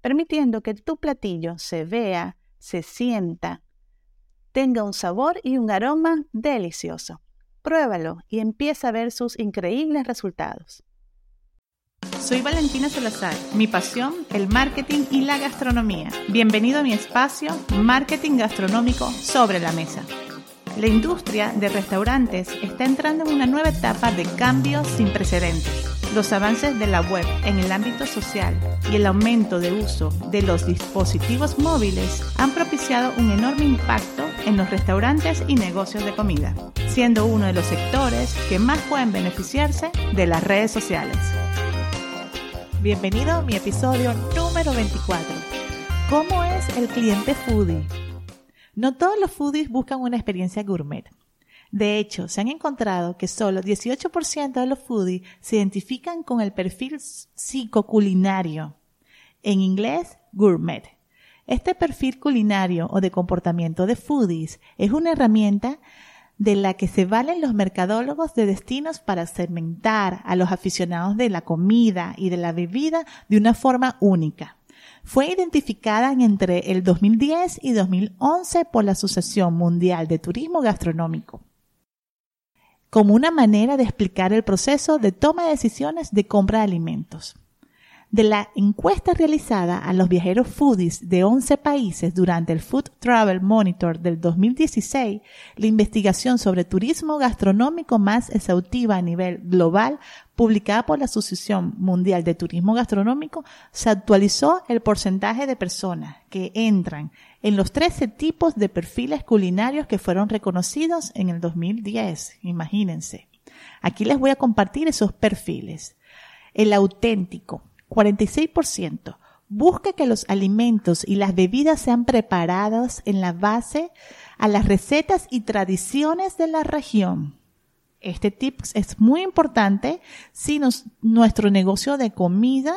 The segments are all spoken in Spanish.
permitiendo que tu platillo se vea, se sienta, tenga un sabor y un aroma delicioso. Pruébalo y empieza a ver sus increíbles resultados. Soy Valentina Salazar. Mi pasión, el marketing y la gastronomía. Bienvenido a mi espacio Marketing Gastronómico sobre la Mesa. La industria de restaurantes está entrando en una nueva etapa de cambios sin precedentes. Los avances de la web en el ámbito social y el aumento de uso de los dispositivos móviles han propiciado un enorme impacto en los restaurantes y negocios de comida, siendo uno de los sectores que más pueden beneficiarse de las redes sociales. Bienvenido a mi episodio número 24. ¿Cómo es el cliente foodie? No todos los foodies buscan una experiencia gourmet. De hecho, se han encontrado que solo 18% de los foodies se identifican con el perfil psicoculinario, en inglés gourmet. Este perfil culinario o de comportamiento de foodies es una herramienta de la que se valen los mercadólogos de destinos para segmentar a los aficionados de la comida y de la bebida de una forma única. Fue identificada entre el 2010 y 2011 por la Asociación Mundial de Turismo Gastronómico como una manera de explicar el proceso de toma de decisiones de compra de alimentos. De la encuesta realizada a los viajeros foodies de 11 países durante el Food Travel Monitor del 2016, la investigación sobre turismo gastronómico más exhaustiva a nivel global, publicada por la Asociación Mundial de Turismo Gastronómico, se actualizó el porcentaje de personas que entran en los 13 tipos de perfiles culinarios que fueron reconocidos en el 2010. Imagínense. Aquí les voy a compartir esos perfiles. El auténtico, 46%. Busca que los alimentos y las bebidas sean preparados en la base a las recetas y tradiciones de la región. Este tip es muy importante si nuestro negocio de comida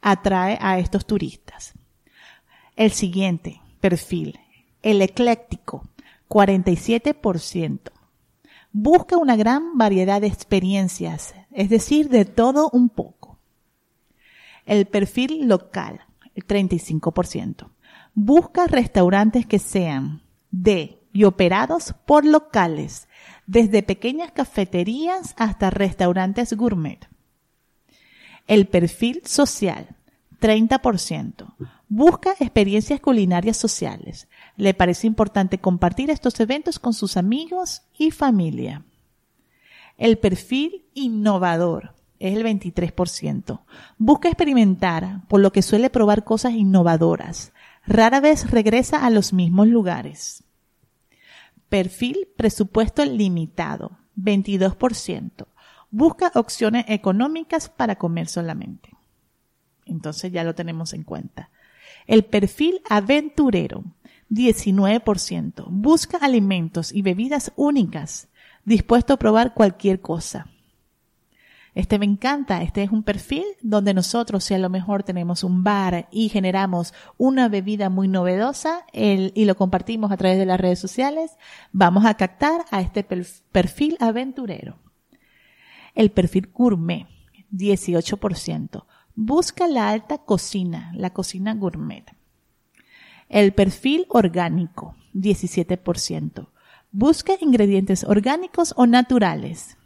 atrae a estos turistas. El siguiente perfil, el ecléctico, 47%. Busca una gran variedad de experiencias, es decir, de todo un poco. El perfil local, el 35%. Busca restaurantes que sean de y operados por locales, desde pequeñas cafeterías hasta restaurantes gourmet. El perfil social, 30%. Busca experiencias culinarias sociales. Le parece importante compartir estos eventos con sus amigos y familia. El perfil innovador, es el 23%. Busca experimentar, por lo que suele probar cosas innovadoras. Rara vez regresa a los mismos lugares. Perfil presupuesto limitado, 22%. Busca opciones económicas para comer solamente. Entonces ya lo tenemos en cuenta. El perfil aventurero, 19%. Busca alimentos y bebidas únicas, dispuesto a probar cualquier cosa. Este me encanta, este es un perfil donde nosotros, si a lo mejor tenemos un bar y generamos una bebida muy novedosa y lo compartimos a través de las redes sociales, vamos a captar a este perfil aventurero. El perfil gourmet, 18%. Busca la alta cocina, la cocina gourmet. El perfil orgánico, 17%. Busca ingredientes orgánicos o naturales.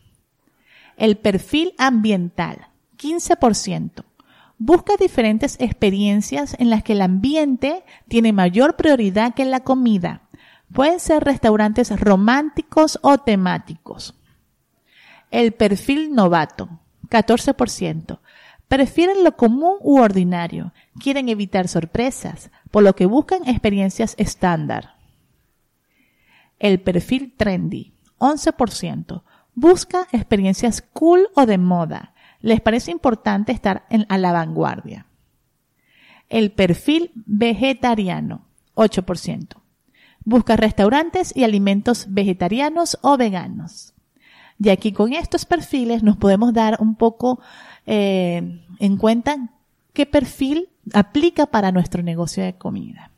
El perfil ambiental, 15%. Busca diferentes experiencias en las que el ambiente tiene mayor prioridad que la comida. Pueden ser restaurantes románticos o temáticos. El perfil novato, 14%. Prefieren lo común u ordinario. Quieren evitar sorpresas, por lo que buscan experiencias estándar. El perfil trendy, 11%. Busca experiencias cool o de moda. Les parece importante estar en, a la vanguardia. El perfil vegetariano, 8%. Busca restaurantes y alimentos vegetarianos o veganos. Y aquí con estos perfiles nos podemos dar un poco eh, en cuenta qué perfil aplica para nuestro negocio de comida.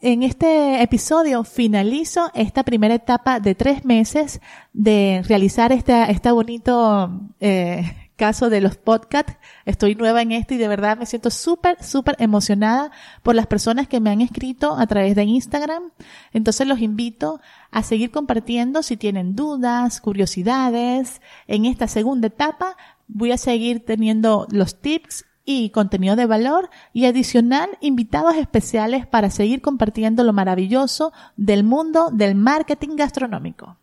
En este episodio finalizo esta primera etapa de tres meses de realizar este, este bonito eh, caso de los podcasts. Estoy nueva en esto y de verdad me siento súper, súper emocionada por las personas que me han escrito a través de Instagram. Entonces los invito a seguir compartiendo si tienen dudas, curiosidades. En esta segunda etapa voy a seguir teniendo los tips y contenido de valor y adicional invitados especiales para seguir compartiendo lo maravilloso del mundo del marketing gastronómico.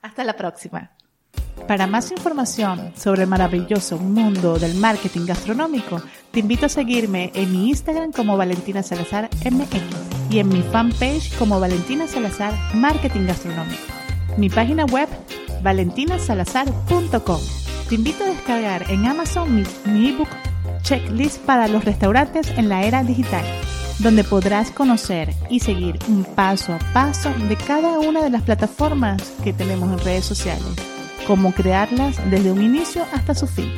Hasta la próxima. Para más información sobre el maravilloso mundo del marketing gastronómico, te invito a seguirme en mi Instagram como Valentina Salazar MX y en mi fanpage como Valentina Salazar Marketing Gastronómico. Mi página web valentinasalazar.com. Te invito a descargar en Amazon mi, mi ebook checklist para los restaurantes en la era digital, donde podrás conocer y seguir un paso a paso de cada una de las plataformas que tenemos en redes sociales, cómo crearlas desde un inicio hasta su fin.